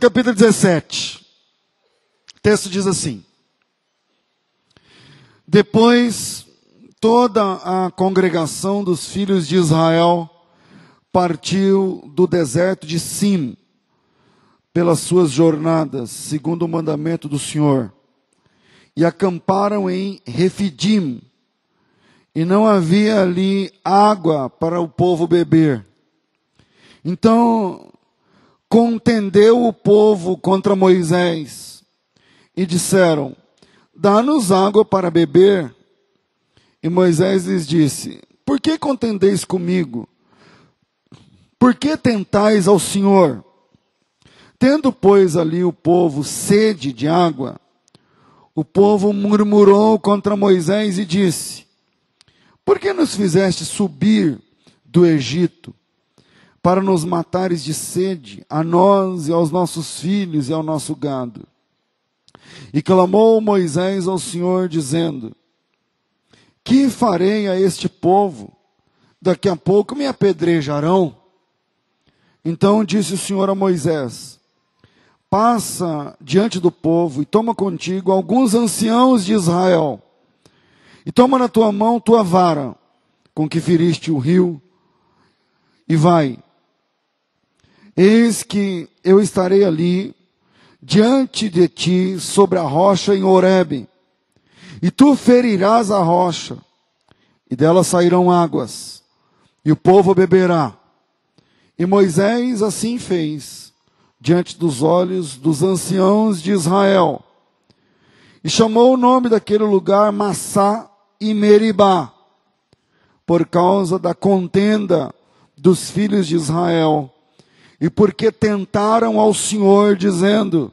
Capítulo 17. O texto diz assim: Depois toda a congregação dos filhos de Israel partiu do deserto de Sim pelas suas jornadas, segundo o mandamento do Senhor, e acamparam em Refidim, e não havia ali água para o povo beber. Então contendeu o povo contra Moisés e disseram: Dá-nos água para beber. E Moisés lhes disse: Por que contendeis comigo? Por que tentais ao Senhor? Tendo, pois, ali o povo sede de água, o povo murmurou contra Moisés e disse: Por que nos fizeste subir do Egito para nos matares de sede, a nós e aos nossos filhos e ao nosso gado? E clamou Moisés ao Senhor, dizendo: Que farei a este povo? Daqui a pouco me apedrejarão. Então disse o Senhor a Moisés: passa diante do povo e toma contigo alguns anciãos de Israel, e toma na tua mão tua vara, com que feriste o rio, e vai. Eis que eu estarei ali, diante de ti, sobre a rocha em Horebe, e tu ferirás a rocha, e dela sairão águas, e o povo beberá. E Moisés assim fez diante dos olhos dos anciãos de Israel. E chamou o nome daquele lugar Massá e Meribá, por causa da contenda dos filhos de Israel, e porque tentaram ao Senhor, dizendo: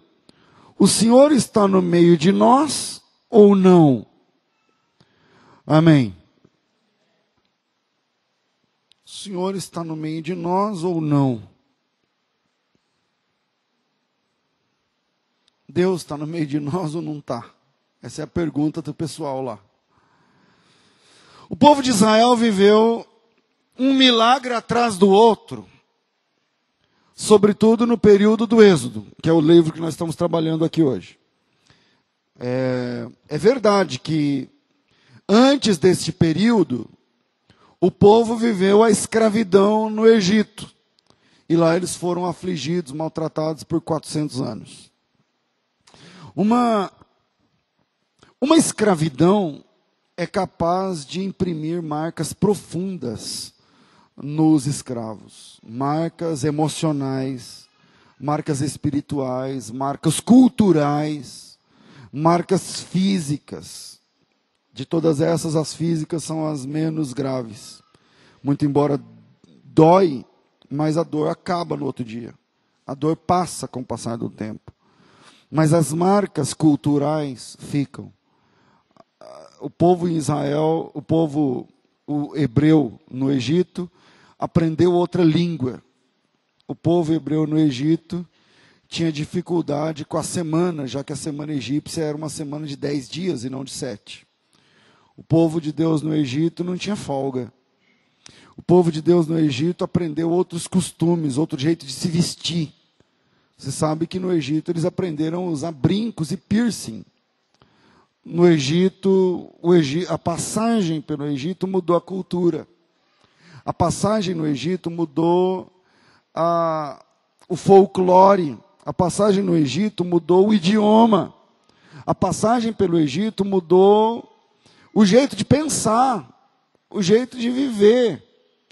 O Senhor está no meio de nós ou não? Amém. O Senhor está no meio de nós ou não? Deus está no meio de nós ou não está? Essa é a pergunta do pessoal lá. O povo de Israel viveu um milagre atrás do outro, sobretudo no período do Êxodo, que é o livro que nós estamos trabalhando aqui hoje. É, é verdade que antes deste período, o povo viveu a escravidão no Egito. E lá eles foram afligidos, maltratados por 400 anos. Uma, uma escravidão é capaz de imprimir marcas profundas nos escravos, marcas emocionais, marcas espirituais, marcas culturais, marcas físicas. De todas essas, as físicas são as menos graves. Muito embora dói, mas a dor acaba no outro dia. A dor passa com o passar do tempo. Mas as marcas culturais ficam. O povo em Israel, o povo o hebreu no Egito, aprendeu outra língua. O povo hebreu no Egito tinha dificuldade com a semana, já que a semana egípcia era uma semana de dez dias e não de sete. O povo de Deus no Egito não tinha folga. O povo de Deus no Egito aprendeu outros costumes, outro jeito de se vestir. Você sabe que no Egito eles aprenderam a usar brincos e piercing. No Egito, Egito, a passagem pelo Egito mudou a cultura. A passagem no Egito mudou a, o folclore. A passagem no Egito mudou o idioma. A passagem pelo Egito mudou o jeito de pensar, o jeito de viver,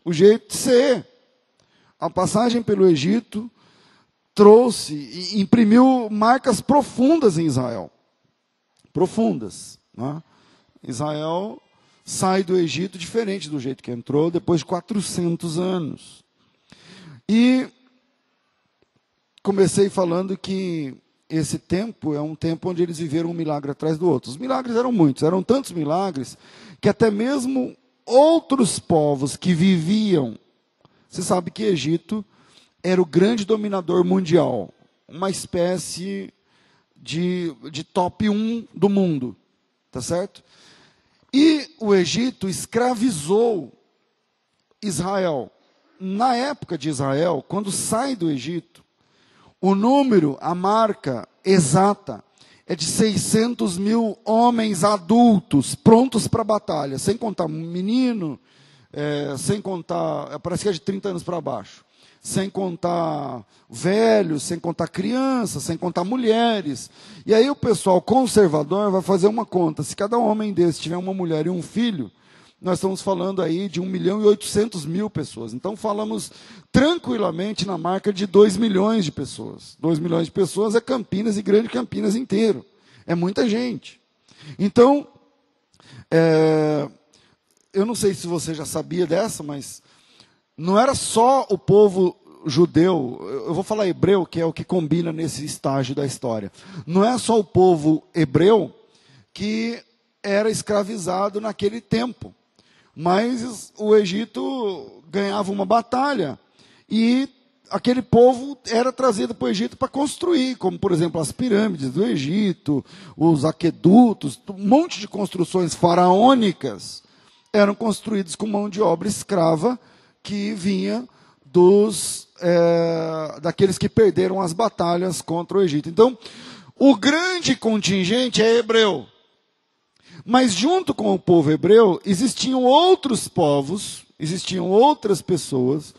o jeito de ser. A passagem pelo Egito trouxe e imprimiu marcas profundas em Israel. Profundas. Né? Israel sai do Egito diferente do jeito que entrou, depois de 400 anos. E comecei falando que esse tempo é um tempo onde eles viveram um milagre atrás do outro. Os milagres eram muitos, eram tantos milagres que até mesmo outros povos que viviam. Você sabe que Egito era o grande dominador mundial, uma espécie de, de top 1 do mundo, tá certo? E o Egito escravizou Israel. Na época de Israel, quando sai do Egito, O número, a marca exata, é de 600 mil homens adultos prontos para a batalha, sem contar menino, é, sem contar, parece que é de 30 anos para baixo, sem contar velhos, sem contar crianças, sem contar mulheres. E aí o pessoal conservador vai fazer uma conta: se cada homem desse tiver uma mulher e um filho, nós estamos falando aí de 1 milhão e 800 mil pessoas. Então falamos tranquilamente na marca de 2 milhões de pessoas. 2 milhões de pessoas é Campinas e Grande Campinas inteiro. É muita gente. Então, é, eu não sei se você já sabia dessa, mas não era só o povo judeu, eu vou falar hebreu, que é o que combina nesse estágio da história. Não é só o povo hebreu que era escravizado naquele tempo. Mas o Egito ganhava uma batalha e aquele povo era trazido para o Egito para construir, como por exemplo as pirâmides do Egito, os aquedutos, um monte de construções faraônicas eram construídos com mão de obra escrava que vinha dos é, daqueles que perderam as batalhas contra o Egito. Então, o grande contingente é hebreu. Mas junto com o povo hebreu, existiam outros povos, existiam outras pessoas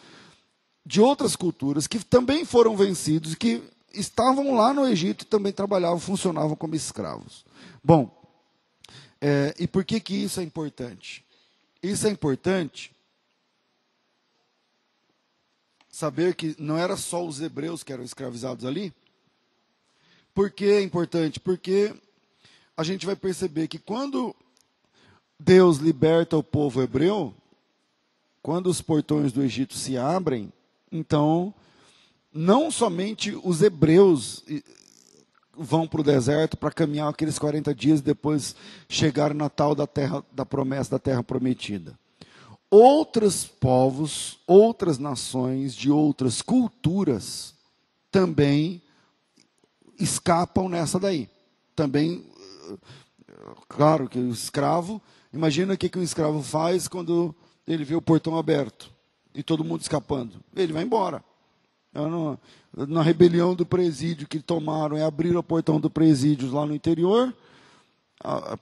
de outras culturas que também foram vencidos que estavam lá no Egito e também trabalhavam, funcionavam como escravos. Bom, é, e por que, que isso é importante? Isso é importante saber que não era só os hebreus que eram escravizados ali. Por que é importante? Porque a gente vai perceber que quando Deus liberta o povo hebreu, quando os portões do Egito se abrem, então não somente os hebreus vão para o deserto para caminhar aqueles 40 dias e depois chegar na tal da terra da promessa da terra prometida. Outros povos, outras nações de outras culturas também escapam nessa daí. Também claro que o escravo, imagina o que, um escravo faz quando ele vê o portão aberto e todo mundo escapando. Ele vai embora. Na rebelião do presídio que tomaram e abriram o portão do presídio lá no interior,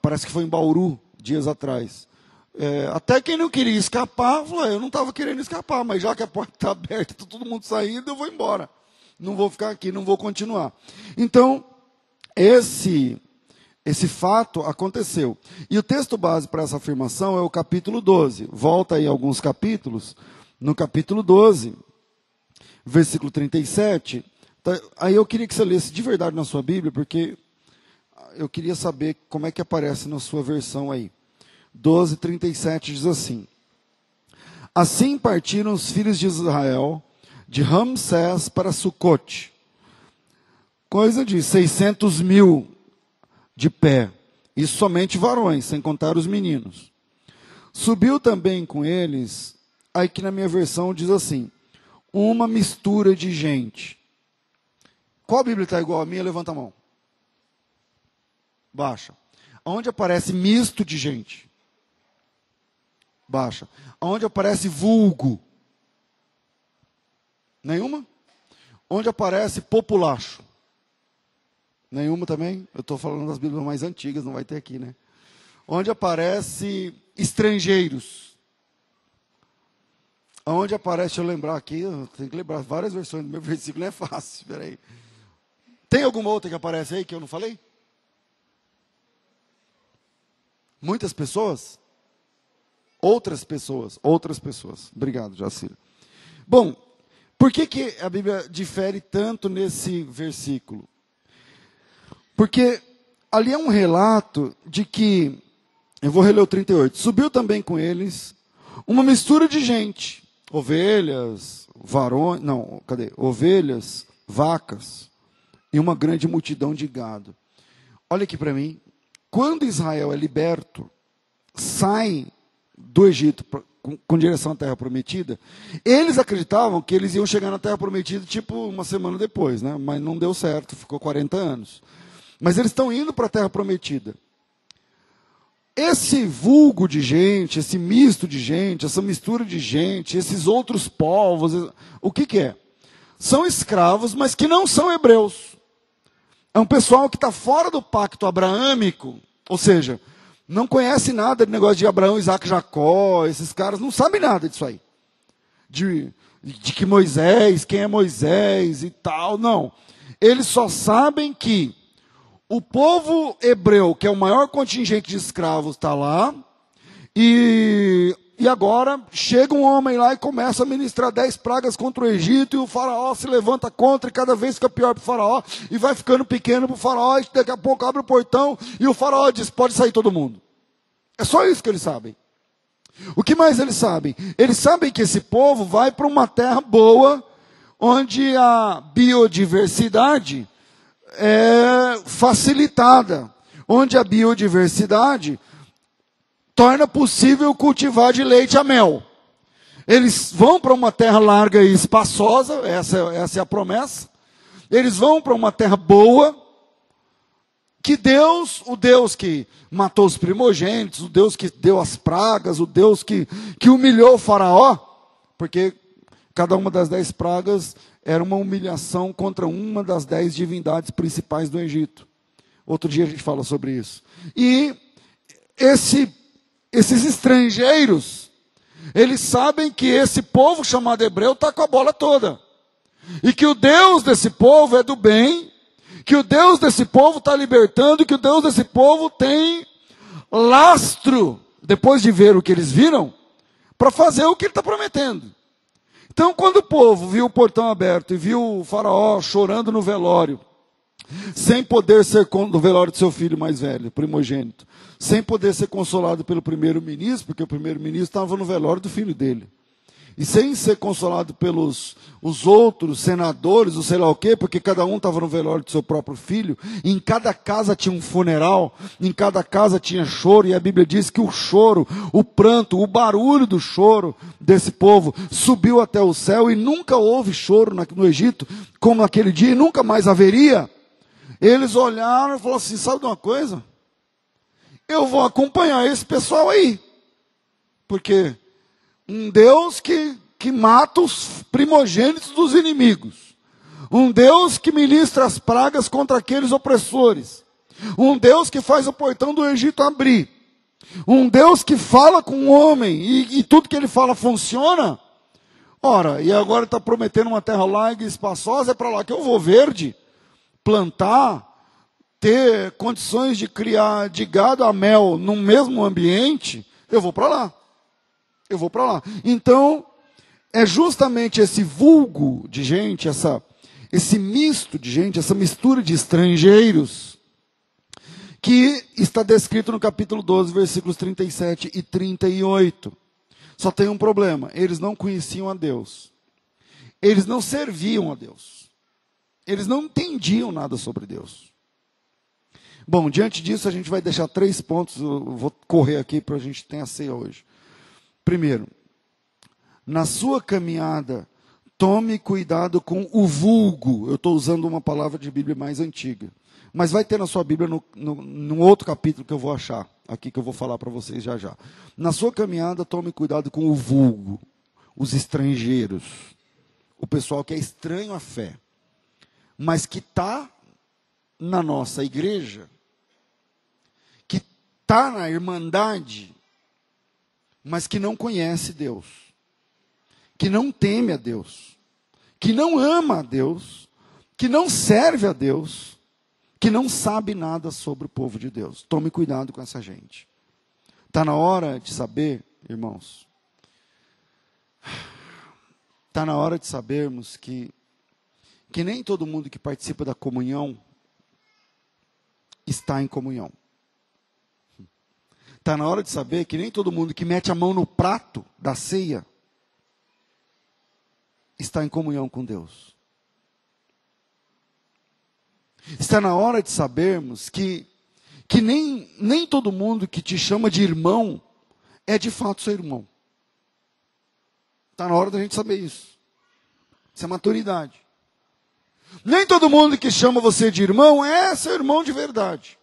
parece que foi em Bauru, dias atrás. É, até quem não queria escapar, falou, eu não estava querendo escapar, mas já que a porta está aberta, está todo mundo saindo, eu vou embora. Não vou ficar aqui, não vou continuar. Então, esse esse fato aconteceu. E o texto base para essa afirmação é o capítulo 12. Volta aí alguns capítulos. No capítulo 12, versículo 37. Tá, aí eu queria que você lesse de verdade na sua Bíblia, porque eu queria saber como é que aparece na sua versão aí. 12, 37 diz assim: Assim partiram os filhos de Israel de Ramsés para Sucote, coisa de 600 mil de pé, e somente varões, sem contar os meninos. Subiu também com eles, aí que na minha versão diz assim, uma mistura de gente. Qual Bíblia está igual a minha? Levanta a mão. Baixa. Onde aparece misto de gente? Baixa. Onde aparece vulgo? Nenhuma? Onde aparece populacho? Nenhuma também? Eu estou falando das Bíblias mais antigas, não vai ter aqui, né? Onde aparece estrangeiros. Onde aparece, deixa eu lembrar aqui, tenho que lembrar várias versões do meu versículo, não é fácil, espera aí. Tem alguma outra que aparece aí que eu não falei? Muitas pessoas? Outras pessoas, outras pessoas. Obrigado, Jacira. Bom, por que, que a Bíblia difere tanto nesse versículo? Porque ali é um relato de que, eu vou reler o 38, subiu também com eles uma mistura de gente, ovelhas, varões, não, cadê? Ovelhas, vacas e uma grande multidão de gado. Olha aqui para mim, quando Israel é liberto, sai do Egito com, com, direção à Terra Prometida, eles acreditavam que eles iam chegar na Terra Prometida tipo uma semana depois, né? mas não deu certo, ficou 40 anos. Mas eles estão indo para a terra prometida. Esse vulgo de gente, esse misto de gente, essa mistura de gente, esses outros povos, o que, que é? são escravos, mas que não são hebreus. É um pessoal que está fora do pacto abraâmico, ou seja, não conhece nada de negócio de Abraão, Isaac, Jacó, esses caras não sabem nada disso aí. De, de que Moisés, quem é Moisés e tal, não. Eles só sabem que o povo hebreu, que é o maior contingente de escravos, está lá, e, e agora chega um homem lá e começa a ministrar dez pragas contra o Egito, e o faraó se levanta contra, e cada vez fica pior para o faraó, e vai ficando pequeno para o faraó, e daqui a pouco abre o portão, e o faraó diz: pode sair todo mundo. É só isso que eles sabem. O que mais eles sabem? Eles sabem que esse povo vai para uma terra boa, onde a biodiversidade é facilitada, onde a biodiversidade torna possível cultivar de leite a mel. Eles vão para uma terra larga e espaçosa, essa, essa é a promessa. Eles vão para uma terra boa, que Deus, o Deus que matou os primogênitos, o Deus que deu as pragas, o Deus que, que humilhou o faraó, porque cada uma das dez pragas era uma humilhação contra uma das dez divindades principais do Egito. Outro dia a gente fala sobre isso. E esse, esses estrangeiros, eles sabem que esse povo chamado hebreu está com a bola toda. E que o Deus desse povo é do bem, que o Deus desse povo está libertando, que o Deus desse povo tem lastro, depois de ver o que eles viram, para fazer o que ele está prometendo. Então, quando o povo viu o portão aberto e viu o faraó chorando no velório, sem poder ser no velório do seu filho mais velho, primogênito, sem poder ser consolado pelo primeiro-ministro, porque o primeiro-ministro estava no velório do filho dele e sem ser consolado pelos os outros senadores, ou sei lá o quê, porque cada um estava no velório do seu próprio filho, em cada casa tinha um funeral, em cada casa tinha choro, e a Bíblia diz que o choro, o pranto, o barulho do choro desse povo subiu até o céu e nunca houve choro no Egito, como naquele dia, e nunca mais haveria. Eles olharam e falaram assim: sabe de uma coisa? Eu vou acompanhar esse pessoal aí. Porque um Deus que, que mata os primogênitos dos inimigos. Um Deus que ministra as pragas contra aqueles opressores. Um Deus que faz o portão do Egito abrir. Um Deus que fala com o homem e, e tudo que ele fala funciona. Ora, e agora está prometendo uma terra larga e espaçosa, é para lá que eu vou verde, plantar, ter condições de criar de gado a mel no mesmo ambiente, eu vou para lá eu vou para lá. Então, é justamente esse vulgo de gente, essa, esse misto de gente, essa mistura de estrangeiros, que está descrito no capítulo 12, versículos 37 e 38. Só tem um problema: eles não conheciam a Deus, eles não serviam a Deus, eles não entendiam nada sobre Deus. Bom, diante disso, a gente vai deixar três pontos. Eu vou correr aqui para a gente ter a ceia hoje. Primeiro, na sua caminhada, tome cuidado com o vulgo. Eu estou usando uma palavra de Bíblia mais antiga. Mas vai ter na sua Bíblia no, no, no outro capítulo que eu vou achar, aqui que eu vou falar para vocês já já. Na sua caminhada, tome cuidado com o vulgo, os estrangeiros, o pessoal que é estranho à fé, mas que está na nossa igreja, que está na irmandade, mas que não conhece Deus, que não teme a Deus, que não ama a Deus, que não serve a Deus, que não sabe nada sobre o povo de Deus. Tome cuidado com essa gente. Está na hora de saber, irmãos, está na hora de sabermos que, que nem todo mundo que participa da comunhão está em comunhão. Está na hora de saber que nem todo mundo que mete a mão no prato da ceia está em comunhão com Deus. Está na hora de sabermos que, que nem, nem todo mundo que te chama de irmão é de fato seu irmão. Está na hora da gente saber isso. Isso é maturidade. Nem todo mundo que chama você de irmão é seu irmão de verdade.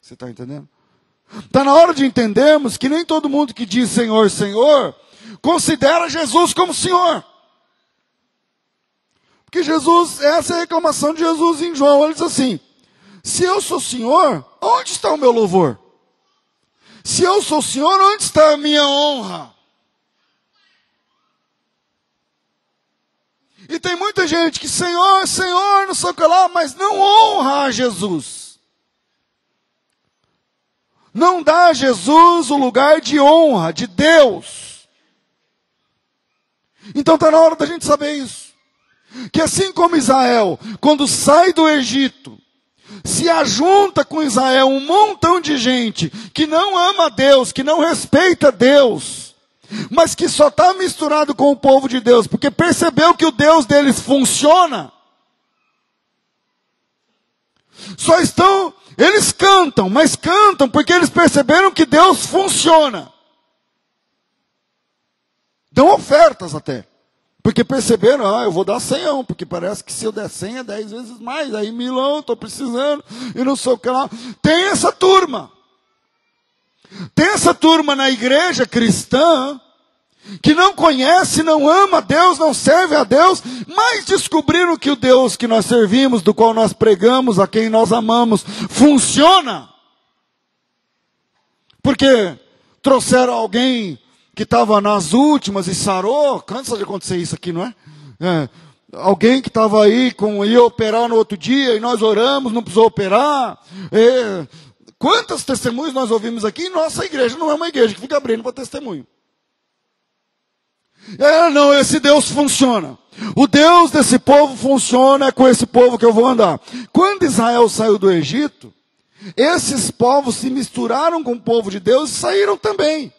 Você está entendendo? Está na hora de entendermos que nem todo mundo que diz Senhor, Senhor, considera Jesus como Senhor. Porque Jesus, essa é a reclamação de Jesus em João. Ele diz assim: se eu sou Senhor, onde está o meu louvor? Se eu sou Senhor, onde está a minha honra? E tem muita gente que, Senhor, Senhor, não sei o que lá, mas não honra a Jesus. Não dá a Jesus o lugar de honra, de Deus. Então está na hora da gente saber isso. Que assim como Israel, quando sai do Egito, se ajunta com Israel um montão de gente que não ama Deus, que não respeita Deus, mas que só está misturado com o povo de Deus, porque percebeu que o Deus deles funciona. Só estão, eles cantam, mas cantam porque eles perceberam que Deus funciona. Dão ofertas até. Porque perceberam, ah, eu vou dar senhão, porque parece que se eu der senha, é dez vezes mais. Aí Milão, estou precisando, e não sei o que lá. Tem essa turma. Tem essa turma na igreja cristã que não conhece, não ama Deus, não serve a Deus, mas descobriram que o Deus que nós servimos, do qual nós pregamos, a quem nós amamos, funciona. Porque trouxeram alguém que estava nas últimas e sarou, cansa de acontecer isso aqui, não é? é alguém que estava aí, com, ia operar no outro dia, e nós oramos, não precisou operar. É, quantas testemunhos nós ouvimos aqui? Nossa igreja não é uma igreja que fica abrindo para testemunho. É, não, esse Deus funciona. O Deus desse povo funciona, é com esse povo que eu vou andar. Quando Israel saiu do Egito, esses povos se misturaram com o povo de Deus e saíram também.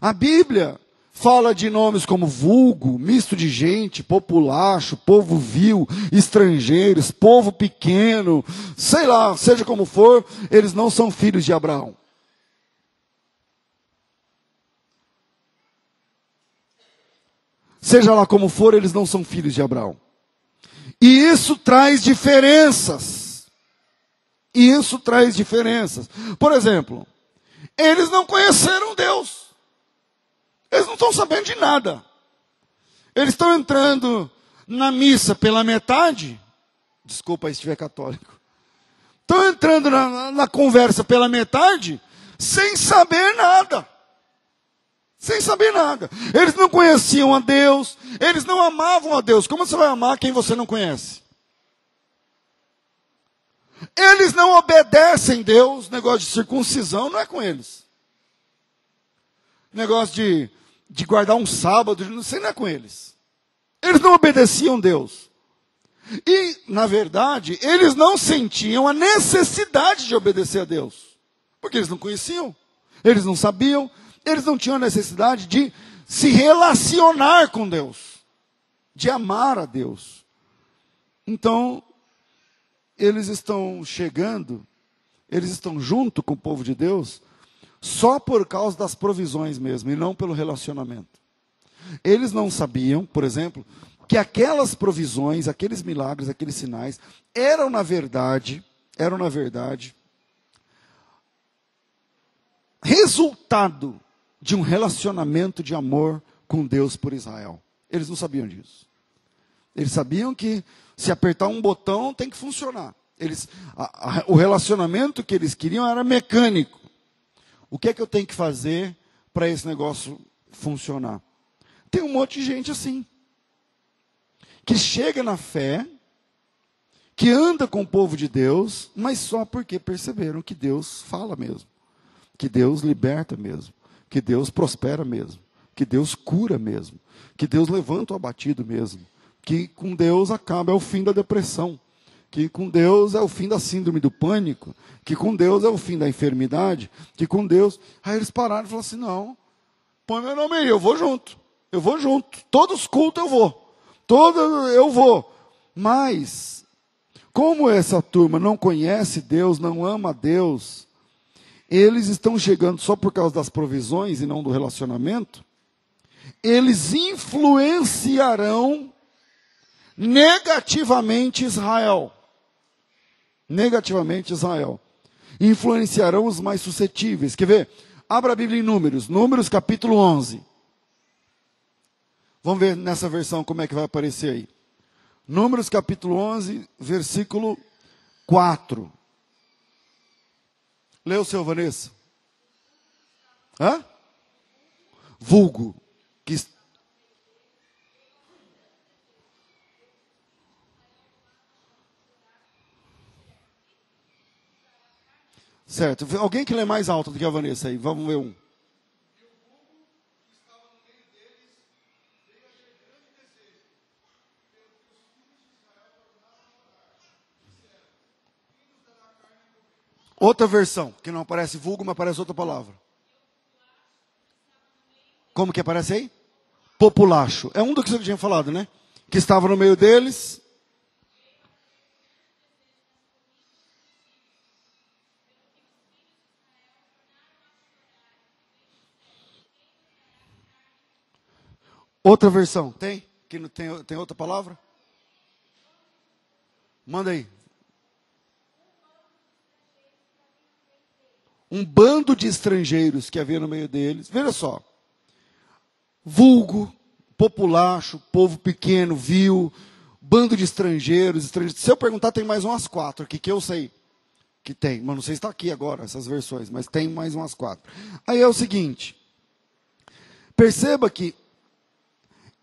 A Bíblia fala de nomes como vulgo, misto de gente, populacho, povo vil, estrangeiros, povo pequeno, sei lá, seja como for, eles não são filhos de Abraão. Seja lá como for, eles não são filhos de Abraão. E isso traz diferenças. E isso traz diferenças. Por exemplo, eles não conheceram Deus. Eles não estão sabendo de nada. Eles estão entrando na missa pela metade. Desculpa se estiver católico. Estão entrando na, na conversa pela metade sem saber nada. Sem saber nada. Eles não conheciam a Deus, eles não amavam a Deus. Como você vai amar quem você não conhece? Eles não obedecem Deus, negócio de circuncisão não é com eles. Negócio de de guardar um sábado, não sei, não é com eles. Eles não obedeciam Deus. E, na verdade, eles não sentiam a necessidade de obedecer a Deus. Porque eles não conheciam, eles não sabiam, eles não tinham a necessidade de se relacionar com Deus, de amar a Deus. Então, eles estão chegando, eles estão junto com o povo de Deus, só por causa das provisões mesmo, e não pelo relacionamento. Eles não sabiam, por exemplo, que aquelas provisões, aqueles milagres, aqueles sinais, eram na verdade, eram na verdade, resultado de um relacionamento de amor com Deus por Israel. Eles não sabiam disso. Eles sabiam que se apertar um botão tem que funcionar. Eles, a, a, o relacionamento que eles queriam era mecânico. O que é que eu tenho que fazer para esse negócio funcionar? Tem um monte de gente assim, que chega na fé, que anda com o povo de Deus, mas só porque perceberam que Deus fala mesmo, que Deus liberta mesmo, que Deus prospera mesmo, que Deus cura mesmo, que Deus levanta o abatido mesmo, que com Deus acaba é o fim da depressão, que com Deus é o fim da síndrome do pânico, que com Deus é o fim da enfermidade, que com Deus. Aí eles pararam e falaram assim: não, põe meu nome aí, eu vou junto, eu vou junto, todos os cultos eu vou, todo eu vou. Mas, como essa turma não conhece Deus, não ama Deus, eles estão chegando só por causa das provisões e não do relacionamento, eles influenciarão negativamente Israel negativamente Israel. Influenciarão os mais suscetíveis. Quer ver? Abra a Bíblia em Números, Números capítulo 11. Vamos ver nessa versão como é que vai aparecer aí. Números capítulo 11, versículo 4. Leu, seu Vanessa. Hã? Vulgo. Que... Certo. Alguém que lê mais alto do que a Vanessa aí? Vamos ver um. Outra versão, que não aparece vulgo, mas aparece outra palavra. Como que aparece aí? Populacho. É um do que você tinha falado, né? Que estava no meio deles. Outra versão, tem? Que não tem, tem outra palavra? Manda aí. um bando de estrangeiros que havia no meio deles. Veja só. Vulgo, populacho, povo pequeno, vil, bando de estrangeiros, estrangeiros. Se eu perguntar, tem mais umas quatro aqui que eu sei que tem. Mas não sei se está aqui agora, essas versões, mas tem mais umas quatro. Aí é o seguinte. Perceba que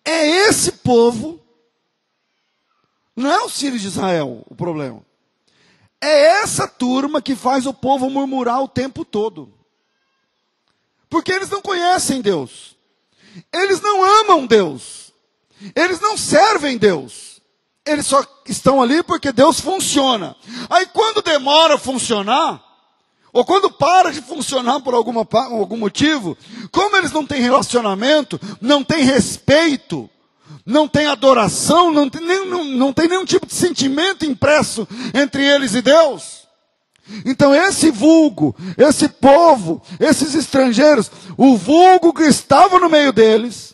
é esse povo, não é os filhos de Israel o problema. É essa turma que faz o povo murmurar o tempo todo. Porque eles não conhecem Deus. Eles não amam Deus. Eles não servem Deus. Eles só estão ali porque Deus funciona. Aí quando demora a funcionar, ou quando para de funcionar por alguma, algum motivo, como eles não têm relacionamento, não têm respeito, não tem adoração, não tem, nem, não, não tem nenhum tipo de sentimento impresso entre eles e Deus. Então, esse vulgo, esse povo, esses estrangeiros, o vulgo que estava no meio deles,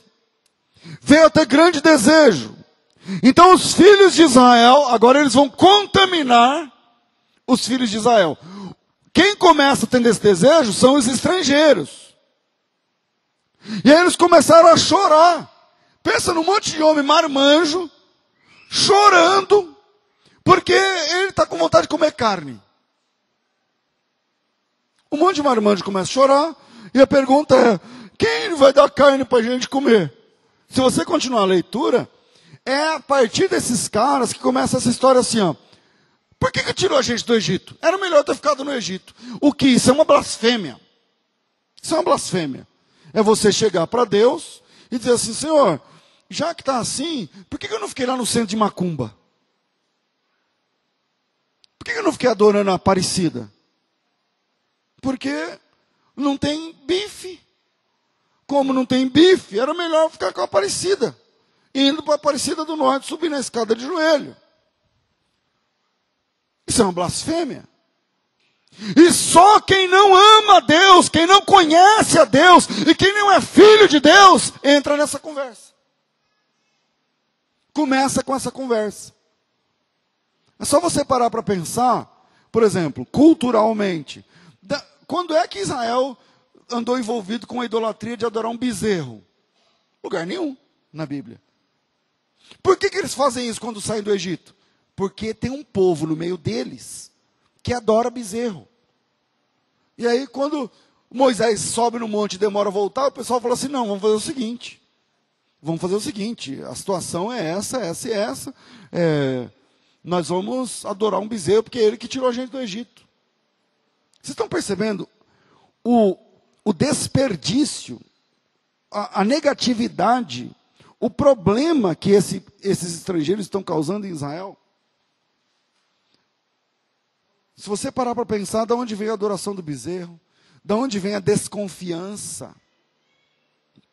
veio a ter grande desejo. Então, os filhos de Israel, agora eles vão contaminar os filhos de Israel. Quem começa tendo esse desejo são os estrangeiros. E aí eles começaram a chorar. Pensa num monte de homem marmanjo, chorando, porque ele está com vontade de comer carne. Um monte de marmanjo começa a chorar, e a pergunta é: quem vai dar carne para a gente comer? Se você continuar a leitura, é a partir desses caras que começa essa história assim, ó. Por que, que tirou a gente do Egito? Era melhor ter ficado no Egito. O que? Isso é uma blasfêmia. Isso é uma blasfêmia. É você chegar para Deus e dizer assim, Senhor, já que está assim, por que, eu não fiquei lá no centro de Macumba? Por que, eu não fiquei adorando a Aparecida? Porque não tem bife. Como não tem bife, era melhor ficar com a Aparecida. Indo para a Aparecida do Norte, subir na escada de joelho. Isso é uma blasfêmia. E só quem não ama a Deus, quem não conhece a Deus e quem não é filho de Deus, entra nessa conversa. Começa com essa conversa. É só você parar para pensar, por exemplo, culturalmente. Da, quando é que Israel andou envolvido com a idolatria de adorar um bezerro? Lugar nenhum na Bíblia. Por que, que eles fazem isso quando saem do Egito? Porque tem um povo no meio deles que adora bezerro. E aí, quando Moisés sobe no monte e demora a voltar, o pessoal fala assim: não, vamos fazer o seguinte vamos fazer o seguinte: a situação é essa, essa e essa. É, nós vamos adorar um bezerro, porque é ele que tirou a gente do Egito. Vocês estão percebendo o, o desperdício, a, a negatividade, o problema que esse, esses estrangeiros estão causando em Israel? Se você parar para pensar, de onde vem a adoração do bezerro? De onde vem a desconfiança?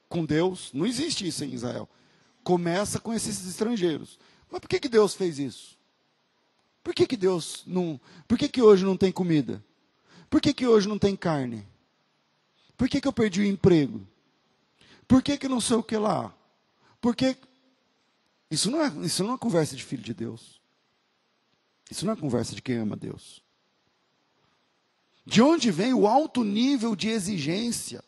com Deus. Não existe isso em Israel. Começa com esses estrangeiros. Mas por que, que Deus fez isso? Por que, que Deus não. Por que, que hoje não tem comida? Por que, que hoje não tem carne? Por que, que eu perdi o emprego? Por que, que não sei o que lá? Por que. Isso não, é, isso não é conversa de filho de Deus. Isso não é conversa de quem ama Deus. De onde vem o alto nível de exigência?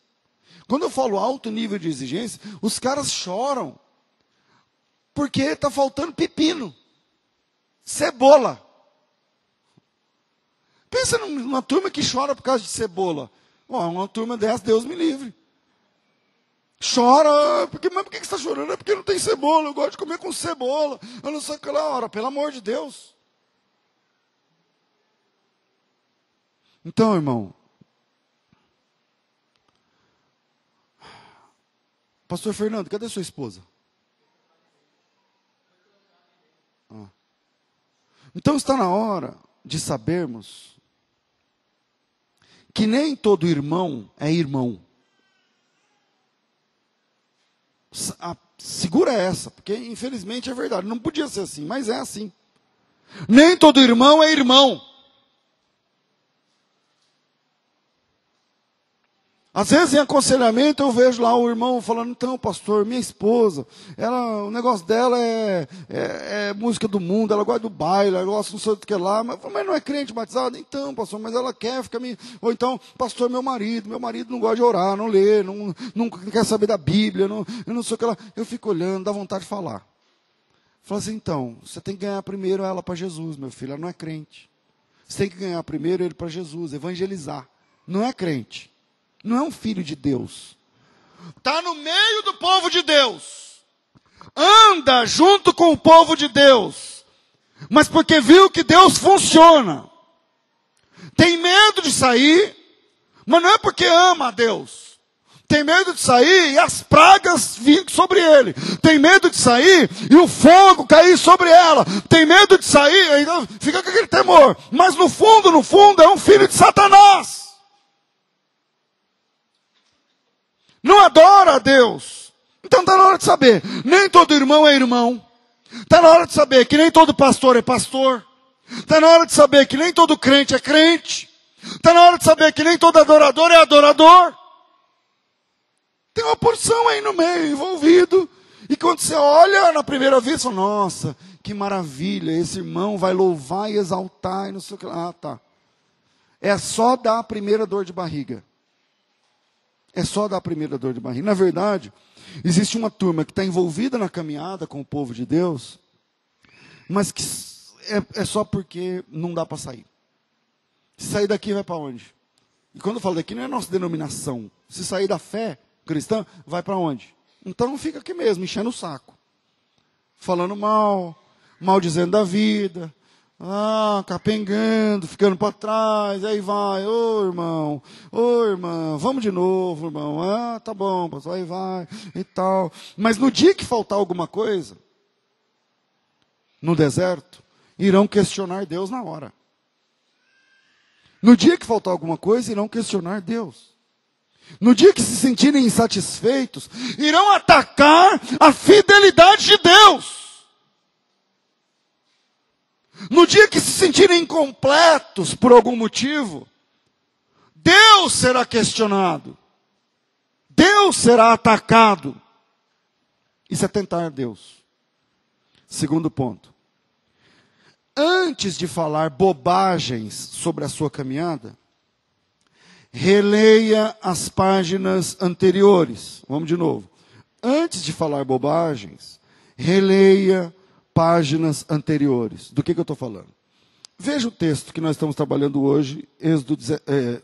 Quando eu falo alto nível de exigência, os caras choram. Porque está faltando pepino. Cebola. Pensa numa turma que chora por causa de cebola. Bom, uma turma dessa, Deus me livre. Chora, porque, mas por que você está chorando? É porque não tem cebola, eu gosto de comer com cebola. Eu não sei aquela hora, pelo amor de Deus. Então, irmão, Pastor Fernando, cadê sua esposa? Ah. Então está na hora de sabermos que nem todo irmão é irmão. Segura essa, porque infelizmente é verdade. Não podia ser assim, mas é assim. Nem todo irmão é irmão. Às vezes em aconselhamento eu vejo lá o irmão falando, então, pastor, minha esposa, ela, o negócio dela é, é, é música do mundo, ela gosta do baile, ela gosta não sei do que lá, mas, mas não é crente batizado? Então, pastor, mas ela quer ficar me. Ou então, pastor, meu marido, meu marido não gosta de orar, não lê, não, não quer saber da Bíblia, não, eu não sei o que lá. Eu fico olhando, dá vontade de falar. Fala assim, então, você tem que ganhar primeiro ela para Jesus, meu filho, ela não é crente. Você tem que ganhar primeiro ele para Jesus, evangelizar. Não é crente. Não é um filho de Deus. Está no meio do povo de Deus. Anda junto com o povo de Deus. Mas porque viu que Deus funciona. Tem medo de sair, mas não é porque ama a Deus. Tem medo de sair e as pragas virem sobre ele. Tem medo de sair e o fogo cair sobre ela. Tem medo de sair, então fica com aquele temor. Mas no fundo, no fundo, é um filho de Satanás. Não adora a Deus. Então está na hora de saber, nem todo irmão é irmão. Está na hora de saber que nem todo pastor é pastor. Está na hora de saber que nem todo crente é crente. Está na hora de saber que nem todo adorador é adorador. Tem uma porção aí no meio envolvido. E quando você olha na primeira vez, você fala, nossa, que maravilha, esse irmão vai louvar e exaltar e não sei o que. Ah, tá. É só dar a primeira dor de barriga. É só dar a primeira dor de barriga. Na verdade, existe uma turma que está envolvida na caminhada com o povo de Deus, mas que é, é só porque não dá para sair. Se sair daqui, vai para onde? E quando eu falo daqui, não é nossa denominação. Se sair da fé cristã, vai para onde? Então fica aqui mesmo, enchendo o saco. Falando mal, mal dizendo da vida, ah, capengando, ficando para trás, aí vai, ô irmão, ô irmão, vamos de novo, irmão, ah, tá bom, pastor, aí vai, e tal. Mas no dia que faltar alguma coisa, no deserto, irão questionar Deus na hora. No dia que faltar alguma coisa, irão questionar Deus. No dia que se sentirem insatisfeitos, irão atacar a fidelidade de Deus. No dia que se sentirem incompletos por algum motivo, Deus será questionado. Deus será atacado. Isso é tentar Deus. Segundo ponto. Antes de falar bobagens sobre a sua caminhada, releia as páginas anteriores. Vamos de novo. Antes de falar bobagens, releia páginas anteriores. Do que, que eu estou falando? Veja o texto que nós estamos trabalhando hoje, Êxodo 17. É,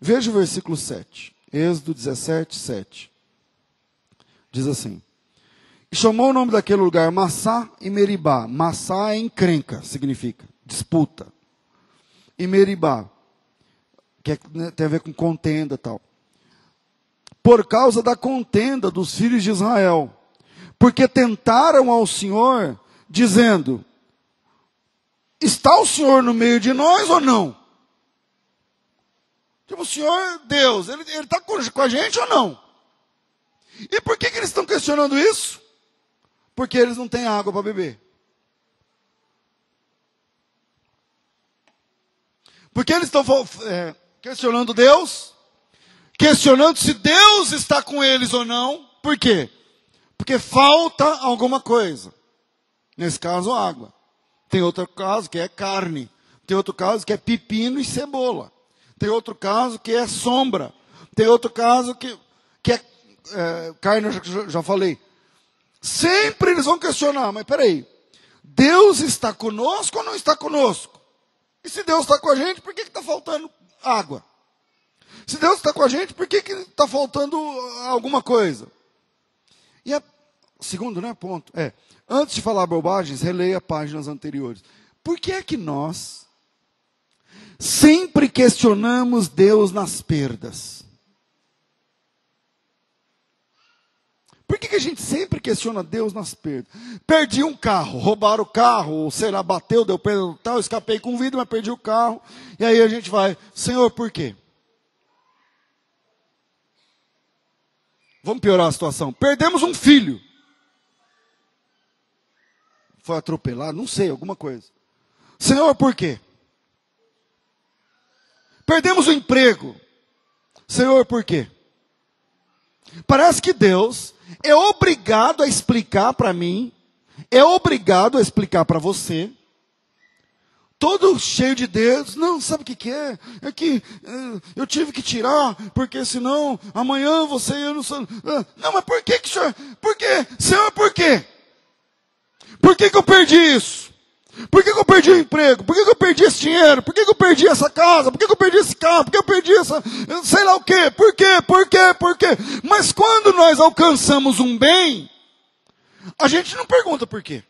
Veja o versículo 7. Êxodo 17, 7. Diz assim: E chamou o nome daquele lugar Massá e Meribá. Massá é encrenca, significa disputa. E Meribá, que é, né, tem a ver com contenda tal. Por causa da contenda dos filhos de Israel porque tentaram ao Senhor, dizendo: Está o Senhor no meio de nós ou não? Tipo, o Senhor, Deus, Ele está com, com, a gente ou não? E por que, que eles estão questionando isso? Porque eles não têm água para beber. Porque eles estão é, questionando Deus, questionando se Deus está com eles ou não. Por quê? Porque falta alguma coisa. Nesse caso, água. Tem outro caso que é carne. Tem outro caso que é pepino e cebola. Tem outro caso que é sombra. Tem outro caso que, que é, é carne, já, já falei. Sempre eles vão questionar, mas peraí, Deus está conosco ou não está conosco? E se Deus está com a gente, por que está faltando água? Se Deus está com a gente, por que está faltando alguma coisa? E a, segundo né, ponto, é, antes de falar bobagens, releia páginas anteriores. Por que é que nós sempre questionamos Deus nas perdas? Por que, que a gente sempre questiona Deus nas perdas? Perdi um carro, roubaram o carro, sei lá, bateu, deu perda tal, escapei com vida, mas perdi o carro. E aí a gente vai, Senhor, por quê? Vamos piorar a situação. Perdemos um filho. Foi atropelado, não sei, alguma coisa. Senhor, por quê? Perdemos o emprego. Senhor, por quê? Parece que Deus é obrigado a explicar para mim, é obrigado a explicar para você, todo cheio de dedos, não, sabe o que, que é? É que é, eu tive que tirar, porque senão amanhã você eu não sei. Ah, não, mas por que que senhor? Por quê? Senhor, por quê? Por que que eu perdi isso? Por que, que eu perdi o emprego? Por que, que eu perdi esse dinheiro? Por que, que eu perdi essa casa? Por que, que eu perdi esse carro? Por que eu perdi essa. sei lá o quê? Por quê? Por quê? Por quê? Mas quando nós alcançamos um bem, a gente não pergunta por quê.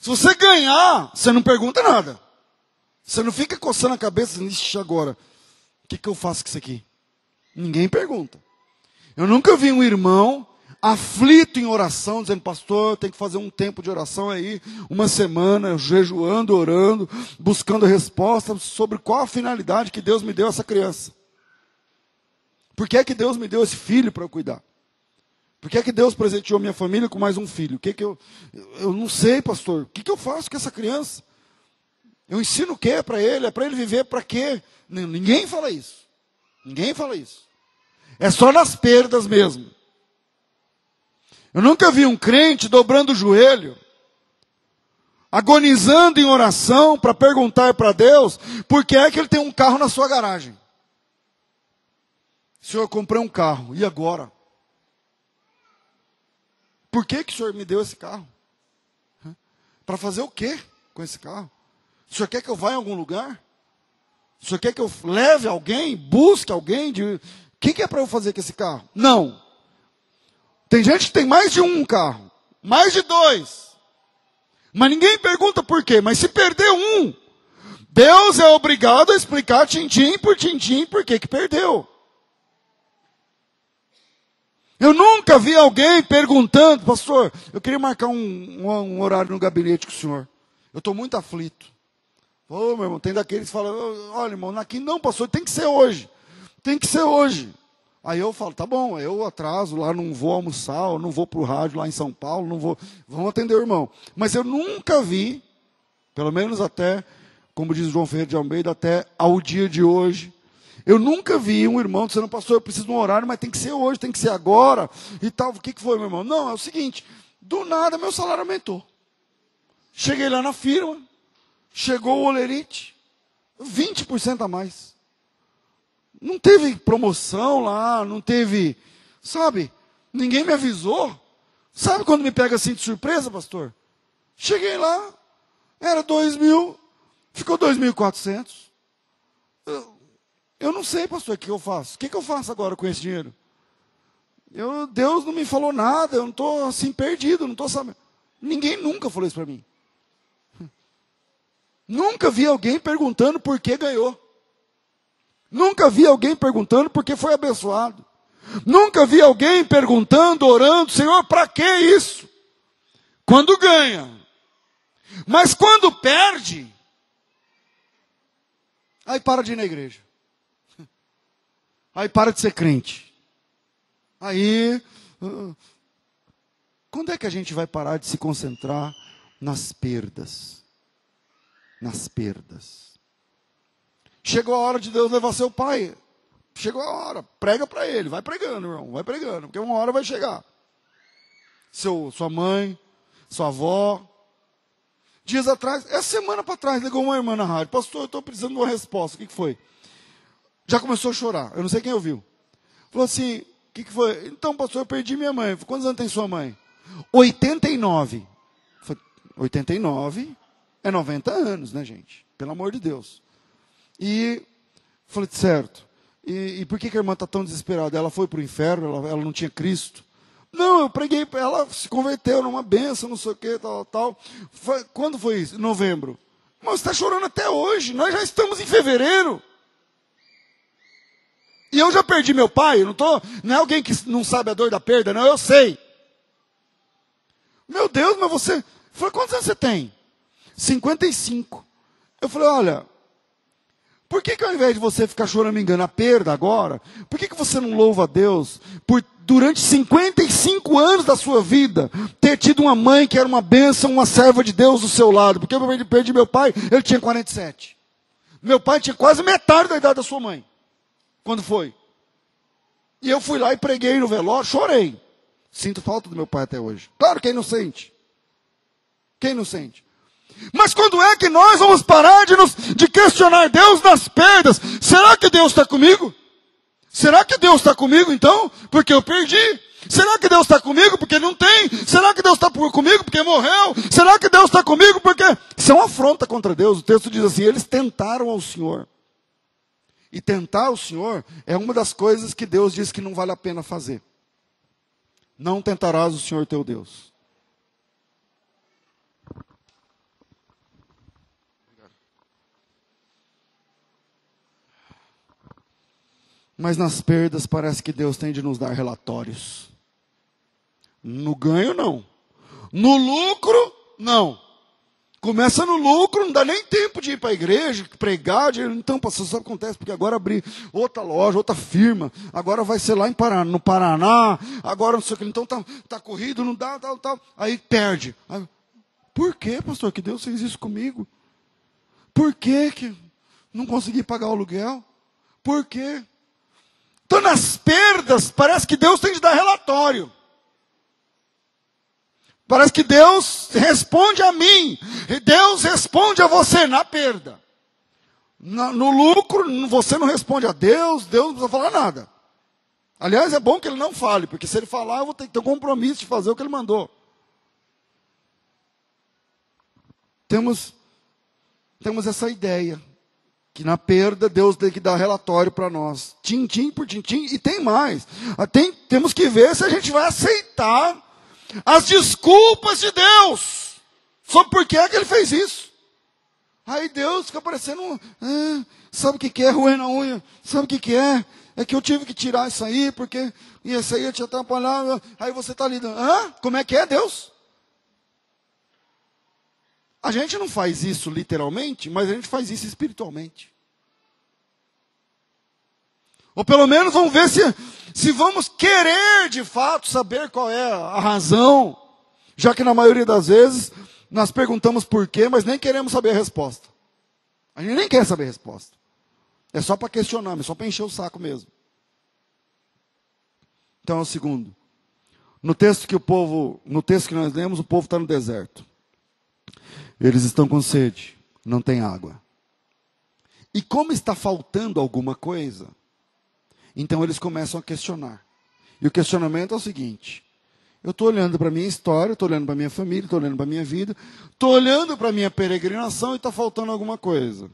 Se você ganhar, você não pergunta nada. Você não fica coçando a cabeça, ixi, agora, o que, que eu faço com isso aqui? Ninguém pergunta. Eu nunca vi um irmão aflito em oração, dizendo, pastor, tem que fazer um tempo de oração aí, uma semana, jejuando, orando, buscando resposta sobre qual a finalidade que Deus me deu essa criança. Por que é que Deus me deu esse filho para eu cuidar? Por que é que Deus presenteou minha família com mais um filho? O que que eu, eu não sei, pastor. O que, que eu faço com essa criança? Eu ensino o que para ele? É para ele viver para quê? Ninguém fala isso. Ninguém fala isso. É só nas perdas mesmo. Eu nunca vi um crente dobrando o joelho, agonizando em oração para perguntar para Deus por que é que ele tem um carro na sua garagem. Senhor, eu comprei um carro, e agora? Por que, que o senhor me deu esse carro? Para fazer o quê com esse carro? O senhor quer que eu vá em algum lugar? O senhor quer que eu leve alguém, busque alguém? De... O que, que é para eu fazer com esse carro? Não. Tem gente que tem mais de um carro, mais de dois. Mas ninguém pergunta por quê. Mas se perder um, Deus é obrigado a explicar tintim por tintim por que que perdeu. Eu nunca vi alguém perguntando, pastor, eu queria marcar um, um, um horário no gabinete com o senhor. Eu estou muito aflito. Ô, meu irmão, tem daqueles que falam, olha, irmão, aqui não, pastor, tem que ser hoje. Tem que ser hoje. Aí eu falo, tá bom, eu atraso lá, não vou almoçar, não vou para o rádio lá em São Paulo, não vou. Vamos atender o irmão. Mas eu nunca vi, pelo menos até, como diz João Ferreira de Almeida, até ao dia de hoje, eu nunca vi um irmão dizendo, pastor, eu preciso de um horário, mas tem que ser hoje, tem que ser agora e tal. O que, que foi, meu irmão? Não, é o seguinte, do nada meu salário aumentou. Cheguei lá na firma, chegou o olerite, 20% a mais. Não teve promoção lá, não teve, sabe? Ninguém me avisou. Sabe quando me pega assim de surpresa, pastor? Cheguei lá, era dois mil, ficou dois mil e quatrocentos. Eu não sei, pastor, o que eu faço? O que, que eu faço agora com esse dinheiro? Eu, Deus não me falou nada, eu não estou assim perdido, não estou sabendo. Ninguém nunca falou isso para mim. Nunca vi alguém perguntando por que ganhou. Nunca vi alguém perguntando porque foi abençoado. Nunca vi alguém perguntando, orando, Senhor, para que isso? Quando ganha. Mas quando perde, aí para de ir na igreja. Aí para de ser crente. Aí, uh, quando é que a gente vai parar de se concentrar nas perdas? Nas perdas. Chegou a hora de Deus levar seu pai. Chegou a hora. Prega para ele. Vai pregando, irmão. Vai pregando. Porque uma hora vai chegar. Seu, sua mãe, sua avó. Dias atrás, essa semana para trás, ligou uma irmã na rádio. Pastor, eu estou precisando de uma resposta. O que, que foi? Já começou a chorar. Eu não sei quem ouviu. Falou assim: o que, que foi? Então, pastor, eu perdi minha mãe. Falei, Quantos anos tem sua mãe? 89. Falei, 89 é 90 anos, né, gente? Pelo amor de Deus. E falei, certo. E, e por que, que a irmã está tão desesperada? Ela foi para o inferno, ela, ela não tinha Cristo. Não, eu preguei ela, se converteu numa benção, não sei o que, tal, tal. Foi, quando foi isso? Novembro. Mas está chorando até hoje, nós já estamos em fevereiro. E eu já perdi meu pai, não, tô, não é alguém que não sabe a dor da perda, não, eu sei. Meu Deus, mas você. Eu falei, quantos anos você tem? 55. Eu falei, olha, por que, que ao invés de você ficar chorando me engano a perda agora, por que, que você não louva a Deus por durante 55 anos da sua vida ter tido uma mãe que era uma bênção, uma serva de Deus do seu lado? Porque eu perdi meu pai, ele tinha 47. Meu pai tinha quase metade da idade da sua mãe. Quando foi? E eu fui lá e preguei no velório, chorei. Sinto falta do meu pai até hoje. Claro que é inocente. Quem não sente? Mas quando é que nós vamos parar de, nos, de questionar Deus nas perdas? Será que Deus está comigo? Será que Deus está comigo então? Porque eu perdi. Será que Deus está comigo porque não tem? Será que Deus está comigo porque morreu? Será que Deus está comigo porque. Isso é uma afronta contra Deus. O texto diz assim: eles tentaram ao Senhor. E tentar o Senhor é uma das coisas que Deus diz que não vale a pena fazer. Não tentarás o Senhor teu Deus. Mas nas perdas parece que Deus tem de nos dar relatórios. No ganho, não. No lucro, não. Começa no lucro, não dá nem tempo de ir para a igreja, pregar. De... Então, pastor, sabe o que acontece? Porque agora abri outra loja, outra firma. Agora vai ser lá em Paraná, no Paraná. Agora não sei o que. Então tá, tá corrido, não dá, tal, tal. Aí perde. Aí, por que, pastor, que Deus fez isso comigo? Por que, que não consegui pagar o aluguel? Por quê? Então, nas perdas, parece que Deus tem de dar relatório. Parece que Deus responde a mim, e Deus responde a você na perda. No, no lucro, você não responde a Deus, Deus não precisa falar nada. Aliás, é bom que ele não fale, porque se ele falar, eu vou ter que ter um compromisso de fazer o que ele mandou. Temos, temos essa ideia que na perda Deus tem que dar relatório para nós, tintim por tintim, e tem mais. Ah, tem, temos que ver se a gente vai aceitar as desculpas de Deus sobre por que é que ele fez isso. Aí Deus fica parecendo, ah, sabe o que, que é ruim na unha? Sabe o que, que é? É que eu tive que tirar isso aí, porque isso aí te atrapalhava. Aí você está lidando. Hã? Como é que é, Deus? A gente não faz isso literalmente, mas a gente faz isso espiritualmente. Ou pelo menos vamos ver se, se vamos querer de fato saber qual é a razão, já que na maioria das vezes nós perguntamos por quê, mas nem queremos saber a resposta. A gente nem quer saber a resposta. É só para questionar, é só para encher o saco mesmo. Então é o segundo. No texto que o povo, no texto que nós lemos, o povo está no deserto. Eles estão com sede, não tem água. E como está faltando alguma coisa, então eles começam a questionar. E o questionamento é o seguinte: eu estou olhando para a minha história, estou olhando para a minha família, estou olhando para a minha vida, estou olhando para a minha peregrinação e está faltando alguma coisa.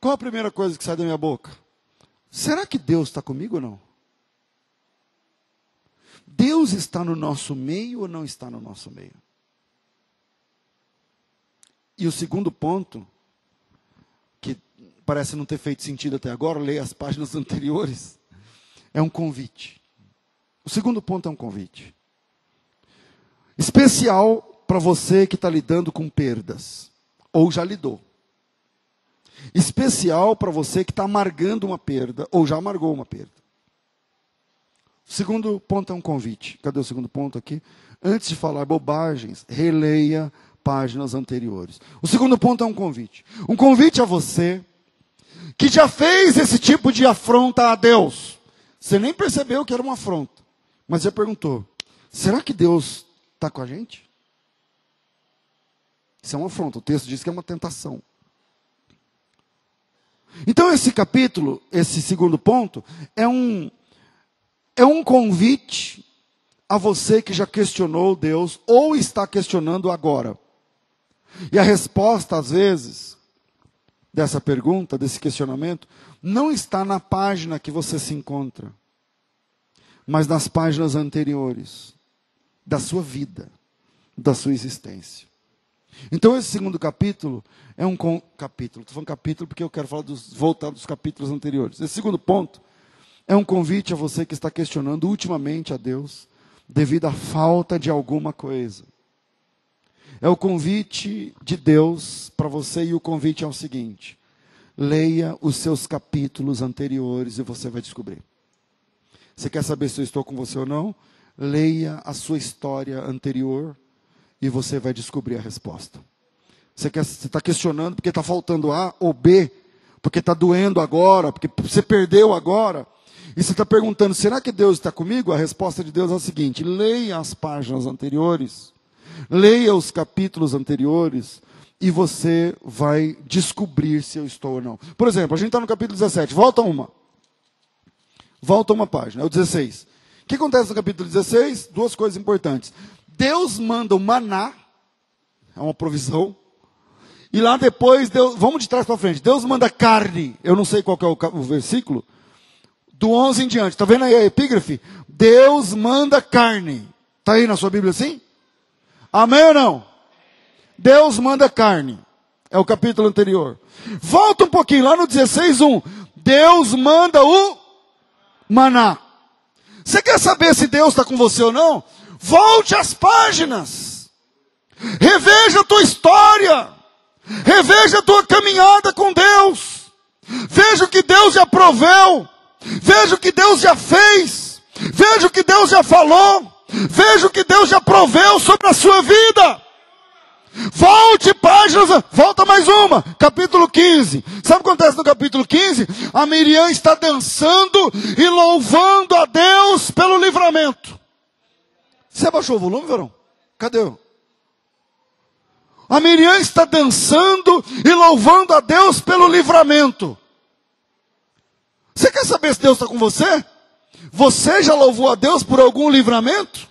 Qual a primeira coisa que sai da minha boca? Será que Deus está comigo ou não? Deus está no nosso meio ou não está no nosso meio? E o segundo ponto, que parece não ter feito sentido até agora, leia as páginas anteriores, é um convite. O segundo ponto é um convite. Especial para você que está lidando com perdas, ou já lidou. Especial para você que está amargando uma perda, ou já amargou uma perda. O segundo ponto é um convite. Cadê o segundo ponto aqui? Antes de falar bobagens, releia páginas anteriores. O segundo ponto é um convite. Um convite a você que já fez esse tipo de afronta a Deus. Você nem percebeu que era uma afronta, mas já perguntou: será que Deus está com a gente? Isso é uma afronta. O texto diz que é uma tentação. Então, esse capítulo, esse segundo ponto, é um, é um convite a você que já questionou Deus ou está questionando agora. E a resposta, às vezes, dessa pergunta, desse questionamento, não está na página que você se encontra, mas nas páginas anteriores da sua vida, da sua existência. Então, esse segundo capítulo é um capítulo, estou falando capítulo porque eu quero falar dos, voltar dos capítulos anteriores. Esse segundo ponto é um convite a você que está questionando ultimamente a Deus devido à falta de alguma coisa. É o convite de Deus para você e o convite é o seguinte: leia os seus capítulos anteriores e você vai descobrir. Você quer saber se eu estou com você ou não? Leia a sua história anterior e você vai descobrir a resposta. Você está questionando porque está faltando A ou B, porque está doendo agora, porque você perdeu agora. E você está perguntando: será que Deus está comigo? A resposta de Deus é a seguinte: leia as páginas anteriores, leia os capítulos anteriores, e você vai descobrir se eu estou ou não. Por exemplo, a gente está no capítulo 17, volta uma. Volta uma página, é o 16. O que acontece no capítulo 16? Duas coisas importantes. Deus manda o maná, é uma provisão. E lá depois, Deus, vamos de trás para frente. Deus manda carne. Eu não sei qual é o, o versículo do 11 em diante. Está vendo aí a epígrafe? Deus manda carne. Está aí na sua Bíblia assim? Amém ou não? Deus manda carne. É o capítulo anterior. Volta um pouquinho, lá no 16.1. Deus manda o maná. Você quer saber se Deus está com você ou não? Volte às páginas. Reveja a tua história. Reveja a tua caminhada com Deus. Veja o que Deus já proveu. Veja o que Deus já fez. Veja o que Deus já falou. Veja o que Deus já proveu sobre a sua vida. Volte páginas, volta mais uma, capítulo 15. Sabe o que acontece no capítulo 15? A Miriam está dançando e louvando a Deus pelo livramento. Você abaixou o volume, verão? Cadê? A Miriam está dançando e louvando a Deus pelo livramento. Você quer saber se Deus está com você? Você já louvou a Deus por algum livramento?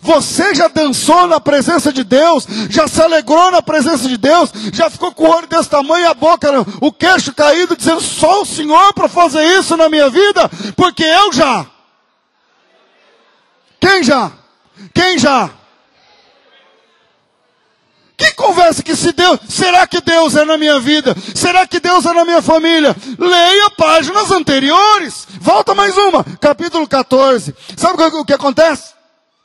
Você já dançou na presença de Deus? Já se alegrou na presença de Deus? Já ficou com o olho desse tamanho e a boca, o queixo caído, dizendo: só o Senhor para fazer isso na minha vida? Porque eu já. Quem já? Quem já? Que conversa que se Deus, será que Deus é na minha vida? Será que Deus é na minha família? Leia páginas anteriores. Volta mais uma, capítulo 14. Sabe o que, o que acontece?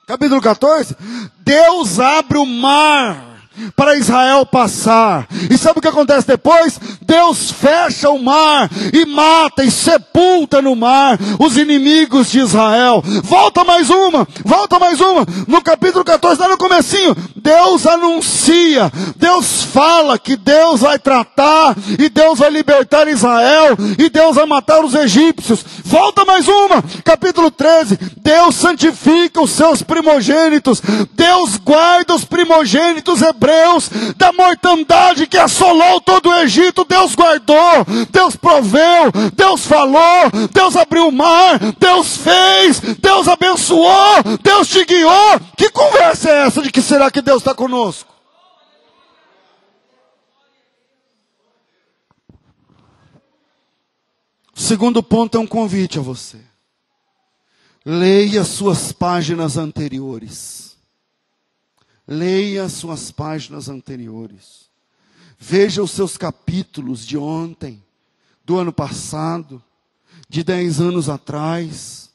Capítulo 14. Deus abre o mar para Israel passar. E sabe o que acontece depois? Deus fecha o mar e mata e sepulta no mar os inimigos de Israel. Volta mais uma, volta mais uma. No capítulo 14, lá no comecinho, Deus anuncia, Deus fala que Deus vai tratar e Deus vai libertar Israel e Deus vai matar os egípcios. Volta mais uma, capítulo 13, Deus santifica os seus primogênitos. Deus guarda os primogênitos hebreus hebreus, da mortandade que assolou todo o Egito, Deus guardou, Deus proveu, Deus falou, Deus abriu o mar, Deus fez, Deus abençoou, Deus te guiou. Que conversa é essa de que será que Deus está conosco? O segundo ponto é um convite a você. Leia suas páginas anteriores. Leia suas páginas anteriores. Veja os seus capítulos de ontem, do ano passado, de dez anos atrás.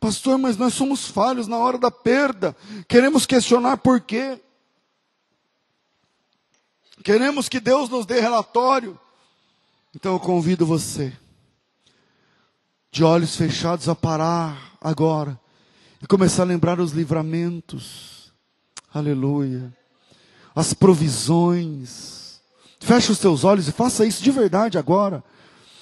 Pastor, mas nós somos falhos na hora da perda. Queremos questionar por quê. Queremos que Deus nos dê relatório. Então eu convido você, de olhos fechados, a parar agora e começar a lembrar os livramentos Aleluia. As provisões. Feche os teus olhos e faça isso de verdade agora.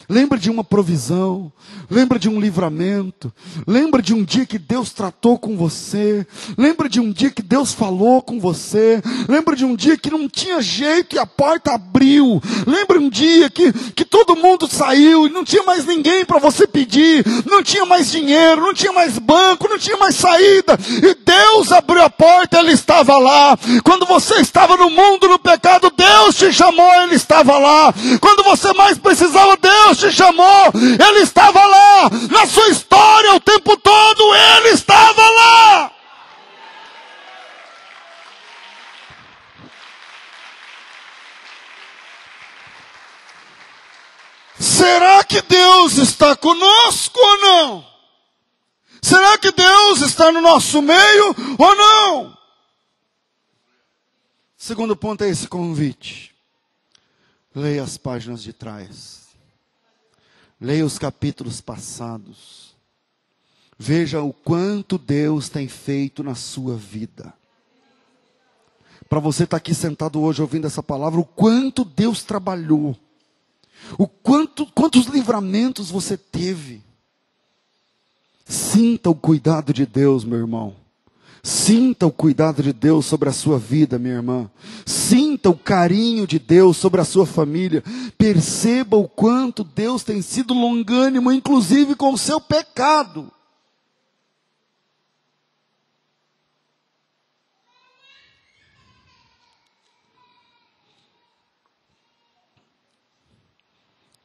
Lembra de uma provisão, lembra de um livramento, lembra de um dia que Deus tratou com você, lembra de um dia que Deus falou com você, lembra de um dia que não tinha jeito e a porta abriu, lembra um dia que, que todo mundo saiu e não tinha mais ninguém para você pedir, não tinha mais dinheiro, não tinha mais banco, não tinha mais saída, e Deus abriu a porta, Ele estava lá. Quando você estava no mundo, no pecado, Deus te chamou, Ele estava lá. Quando você mais precisava, Deus Deus te chamou, Ele estava lá. Na sua história, o tempo todo, Ele estava lá. Será que Deus está conosco ou não? Será que Deus está no nosso meio ou não? Segundo ponto é esse convite. Leia as páginas de trás. Leia os capítulos passados. Veja o quanto Deus tem feito na sua vida. Para você estar tá aqui sentado hoje ouvindo essa palavra, o quanto Deus trabalhou. O quanto, quantos livramentos você teve. Sinta o cuidado de Deus, meu irmão. Sinta o cuidado de Deus sobre a sua vida, minha irmã. Sinta o carinho de Deus sobre a sua família. Perceba o quanto Deus tem sido longânimo, inclusive com o seu pecado.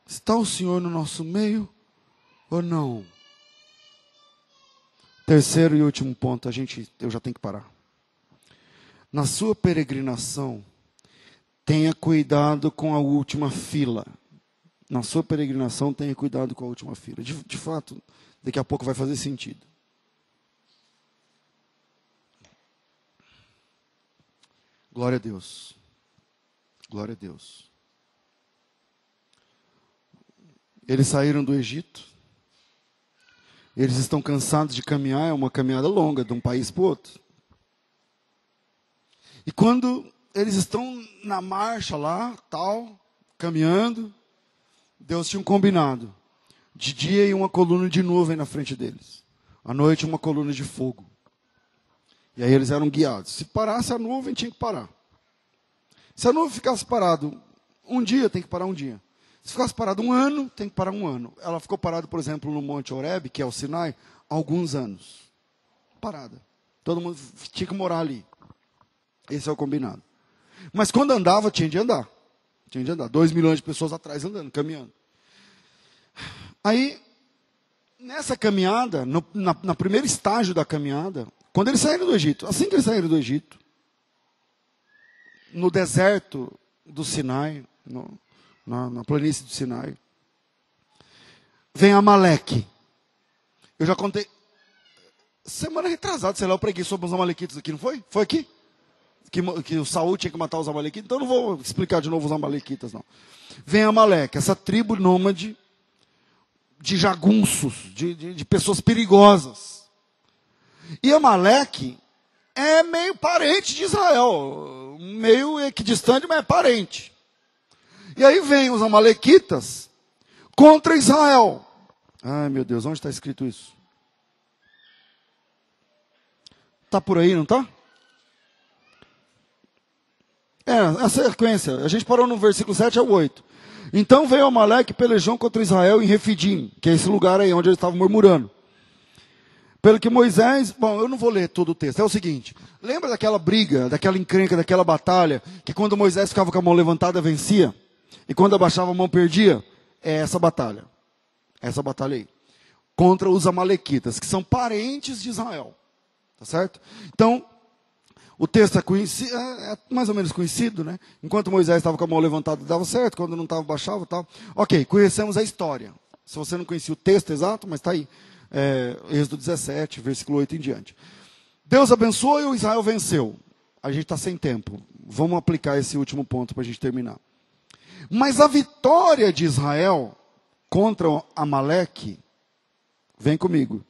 Está o Senhor no nosso meio ou não? Terceiro e último ponto, a gente, eu já tenho que parar. Na sua peregrinação, tenha cuidado com a última fila. Na sua peregrinação, tenha cuidado com a última fila. De, de fato, daqui a pouco vai fazer sentido. Glória a Deus. Glória a Deus. Eles saíram do Egito. Eles estão cansados de caminhar, é uma caminhada longa, de um país para o outro. E quando eles estão na marcha lá, tal, caminhando, Deus tinha um combinado. De dia e uma coluna de nuvem na frente deles. À noite uma coluna de fogo. E aí eles eram guiados. Se parasse a nuvem, tinha que parar. Se a nuvem ficasse parado um dia, tem que parar um dia. Se ficasse parado um ano, tem que parar um ano. Ela ficou parada, por exemplo, no Monte Oreb, que é o Sinai, alguns anos. Parada. Todo mundo tinha que morar ali. Esse é o combinado. Mas quando andava, tinha de andar. Tinha de andar. Dois milhões de pessoas atrás andando, caminhando. Aí, nessa caminhada, no, na, na primeiro estágio da caminhada, quando eles saíram do Egito, assim que eles saíram do Egito, no deserto do Sinai, no, na, na planície do Sinai. Vem Amaleque. Eu já contei. Semana retrasada, sei lá, eu preguei sobre os Amalequitas aqui, não foi? Foi aqui? Que, que o Saul tinha que matar os Amalequitas. Então não vou explicar de novo os Amalequitas, não. Vem Amaleque, essa tribo nômade de jagunços, de, de, de pessoas perigosas. E Amaleque é meio parente de Israel. Meio equidistante, mas é parente. E aí vem os amalequitas contra Israel. Ai meu Deus, onde está escrito isso? Está por aí, não está? É, a sequência. A gente parou no versículo 7 ao 8. Então veio Amaleque e pelejou contra Israel em Refidim, que é esse lugar aí onde eles estavam murmurando. Pelo que Moisés, bom, eu não vou ler todo o texto, é o seguinte: lembra daquela briga, daquela encrenca, daquela batalha, que quando Moisés ficava com a mão levantada vencia? E quando abaixava a mão perdia, é essa batalha. Essa batalha aí. Contra os amalequitas, que são parentes de Israel. Tá certo? Então, o texto é, é, é, mais ou menos conhecido, né? Enquanto Moisés estava com a mão levantada, dava certo. Quando não estava, baixava tal. Ok, conhecemos a história. Se você não conhecia o texto exato, mas está aí. É, Êxodo 17, versículo 8 em diante. Deus abençoou e o Israel venceu. A gente está sem tempo. Vamos aplicar esse último ponto para a gente terminar. Mas a vitória de Israel contra Amaleque, vem comigo.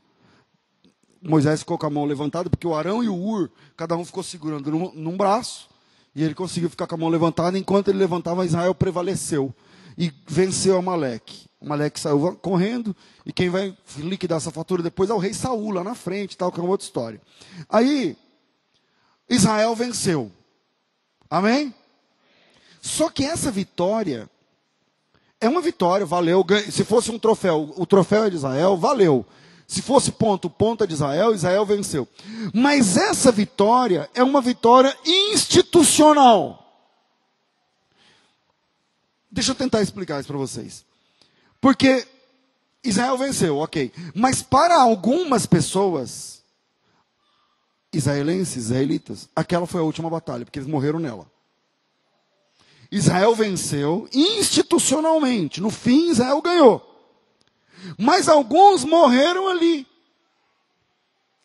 Moisés ficou com a mão levantada, porque o Arão e o Ur, cada um ficou segurando num, num braço, e ele conseguiu ficar com a mão levantada, enquanto ele levantava, Israel prevaleceu e venceu Amaleque. O Maleque saiu correndo, e quem vai liquidar essa fatura depois é o rei Saul, lá na frente, tal, que é uma outra história. Aí, Israel venceu. Amém? Só que essa vitória é uma vitória, valeu. Se fosse um troféu, o troféu é de Israel, valeu. Se fosse ponto, ponta é de Israel, Israel venceu. Mas essa vitória é uma vitória institucional. Deixa eu tentar explicar isso para vocês. Porque Israel venceu, ok. Mas para algumas pessoas, israelenses, israelitas, aquela foi a última batalha, porque eles morreram nela. Israel venceu institucionalmente. No fim, Israel ganhou. Mas alguns morreram ali.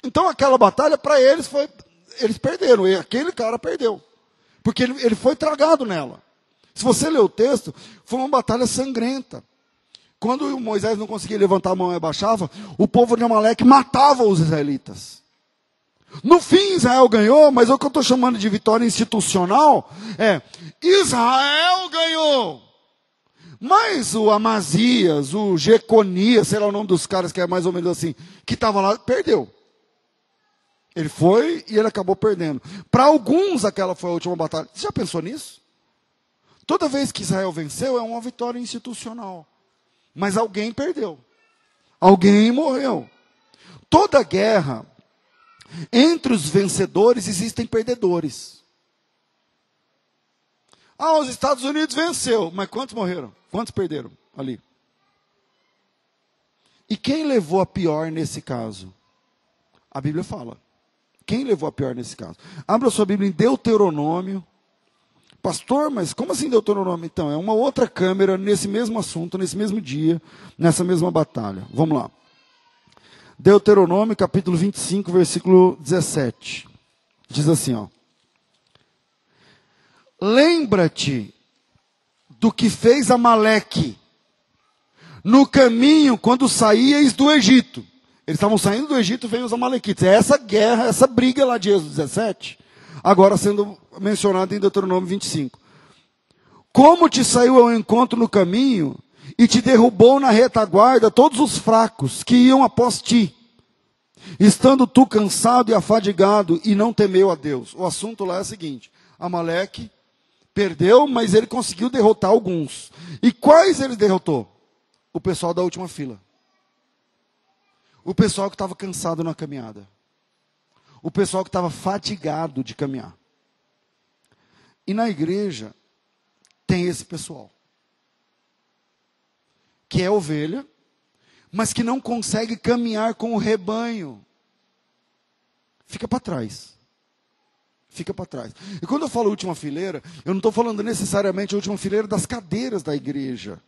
Então aquela batalha para eles foi. Eles perderam. E aquele cara perdeu. Porque ele, ele foi tragado nela. Se você ler o texto, foi uma batalha sangrenta. Quando Moisés não conseguia levantar a mão e abaixava, o povo de Amaleque matava os israelitas. No fim, Israel ganhou, mas o que eu estou chamando de vitória institucional é: Israel ganhou. Mas o Amazias, o Jeconias, sei lá o nome dos caras que é mais ou menos assim, que estava lá, perdeu. Ele foi e ele acabou perdendo. Para alguns, aquela foi a última batalha. Você já pensou nisso? Toda vez que Israel venceu, é uma vitória institucional. Mas alguém perdeu. Alguém morreu. Toda guerra entre os vencedores existem perdedores. Ah, os Estados Unidos venceu, mas quantos morreram? Quantos perderam ali? E quem levou a pior nesse caso? A Bíblia fala. Quem levou a pior nesse caso? Abra sua Bíblia em Deuteronômio. Pastor, mas como assim Deuteronômio? Então, é uma outra câmera nesse mesmo assunto, nesse mesmo dia, nessa mesma batalha. Vamos lá. Deuteronômio capítulo 25, versículo 17. Diz assim, ó. Lembra-te do que fez Amaleque no caminho quando saíais do Egito. Eles estavam saindo do Egito, vem os amalequitas. É essa guerra, essa briga lá de Êxodo 17, agora sendo mencionada em Deuteronômio 25. Como te saiu ao encontro no caminho e te derrubou na retaguarda todos os fracos que iam após ti, estando tu cansado e afadigado e não temeu a Deus. O assunto lá é o seguinte: Amaleque perdeu, mas ele conseguiu derrotar alguns. E quais ele derrotou? O pessoal da última fila. O pessoal que estava cansado na caminhada. O pessoal que estava fatigado de caminhar. E na igreja tem esse pessoal que é ovelha, mas que não consegue caminhar com o rebanho. Fica para trás. Fica para trás. E quando eu falo última fileira, eu não estou falando necessariamente a última fileira das cadeiras da igreja.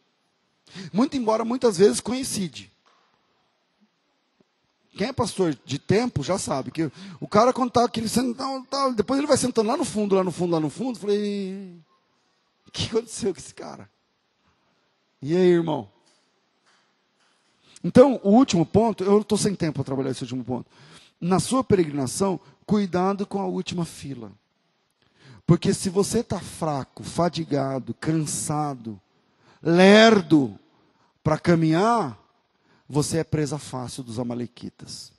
Muito embora muitas vezes coincide. Quem é pastor de tempo já sabe que o cara quando está aquele sentado, depois ele vai sentando lá no fundo, lá no fundo, lá no fundo, falei, o que aconteceu com esse cara? E aí, irmão? Então, o último ponto, eu estou sem tempo para trabalhar esse último ponto. Na sua peregrinação, cuidado com a última fila. Porque se você está fraco, fadigado, cansado, lerdo para caminhar, você é presa fácil dos amalequitas.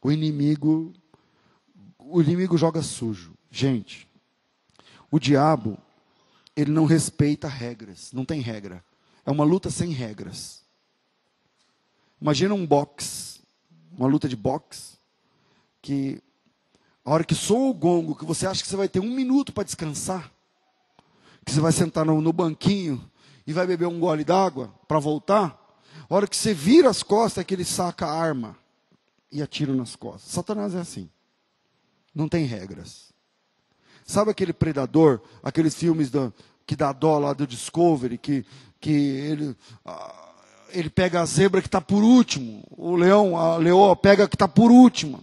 O inimigo, o inimigo joga sujo. Gente, o diabo, ele não respeita regras, não tem regra. É uma luta sem regras. Imagina um boxe, uma luta de boxe, que a hora que soa o gongo, que você acha que você vai ter um minuto para descansar, que você vai sentar no, no banquinho e vai beber um gole d'água para voltar, a hora que você vira as costas é que ele saca a arma e atira nas costas. Satanás é assim. Não tem regras. Sabe aquele predador, aqueles filmes que dá dó lá do Discovery, que, que ele. Ah, ele pega a zebra que está por último, o leão, a leoa pega a que está por última,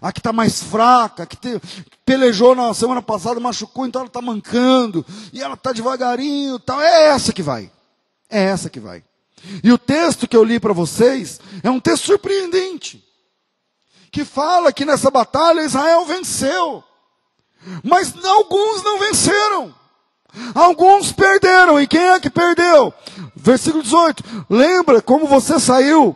a que está mais fraca, que te, pelejou na semana passada, machucou, então ela está mancando, e ela está devagarinho, tal. é essa que vai, é essa que vai. E o texto que eu li para vocês é um texto surpreendente, que fala que nessa batalha Israel venceu, mas alguns não venceram. Alguns perderam, e quem é que perdeu? Versículo 18. Lembra como você saiu?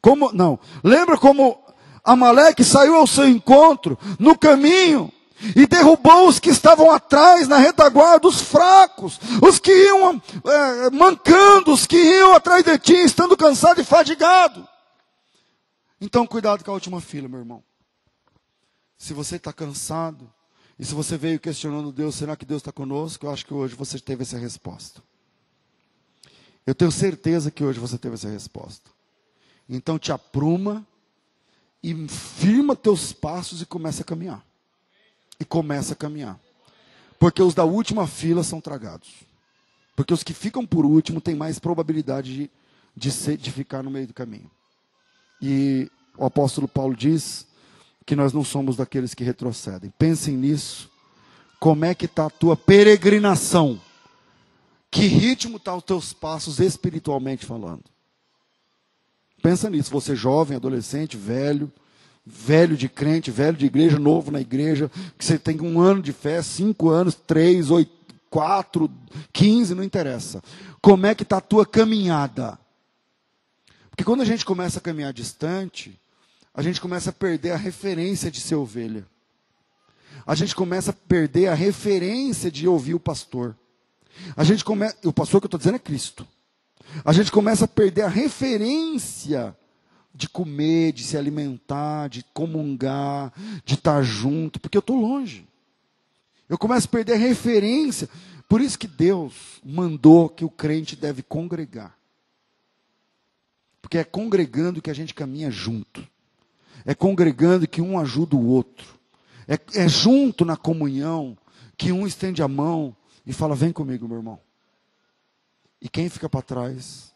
Como não? Lembra como Amaleque saiu ao seu encontro no caminho e derrubou os que estavam atrás na retaguarda, os fracos, os que iam é, mancando, os que iam atrás de ti, estando cansado e fadigado. Então, cuidado com a última fila, meu irmão. Se você está cansado, e se você veio questionando Deus, será que Deus está conosco? Eu acho que hoje você teve essa resposta. Eu tenho certeza que hoje você teve essa resposta. Então te apruma e firma teus passos e começa a caminhar. E começa a caminhar. Porque os da última fila são tragados. Porque os que ficam por último têm mais probabilidade de, de, ser, de ficar no meio do caminho. E o apóstolo Paulo diz que nós não somos daqueles que retrocedem. Pensem nisso. Como é que está a tua peregrinação? Que ritmo estão tá os teus passos espiritualmente falando? Pensa nisso, você jovem, adolescente, velho, velho de crente, velho de igreja, novo na igreja, que você tem um ano de fé, cinco anos, três, oito, quatro, quinze, não interessa. Como é que está a tua caminhada? Porque quando a gente começa a caminhar distante, a gente começa a perder a referência de ser ovelha. A gente começa a perder a referência de ouvir o pastor. A gente começa, o pastor que eu estou dizendo é Cristo. A gente começa a perder a referência de comer, de se alimentar, de comungar, de estar junto, porque eu estou longe. Eu começo a perder a referência. Por isso que Deus mandou que o crente deve congregar. Porque é congregando que a gente caminha junto. É congregando que um ajuda o outro. É, é junto na comunhão que um estende a mão e fala: Vem comigo, meu irmão. E quem fica para trás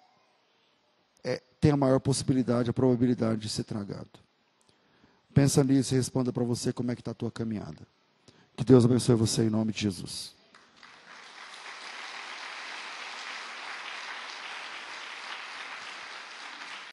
é, tem a maior possibilidade, a probabilidade de ser tragado. Pensa nisso e responda para você como é que está a tua caminhada. Que Deus abençoe você em nome de Jesus.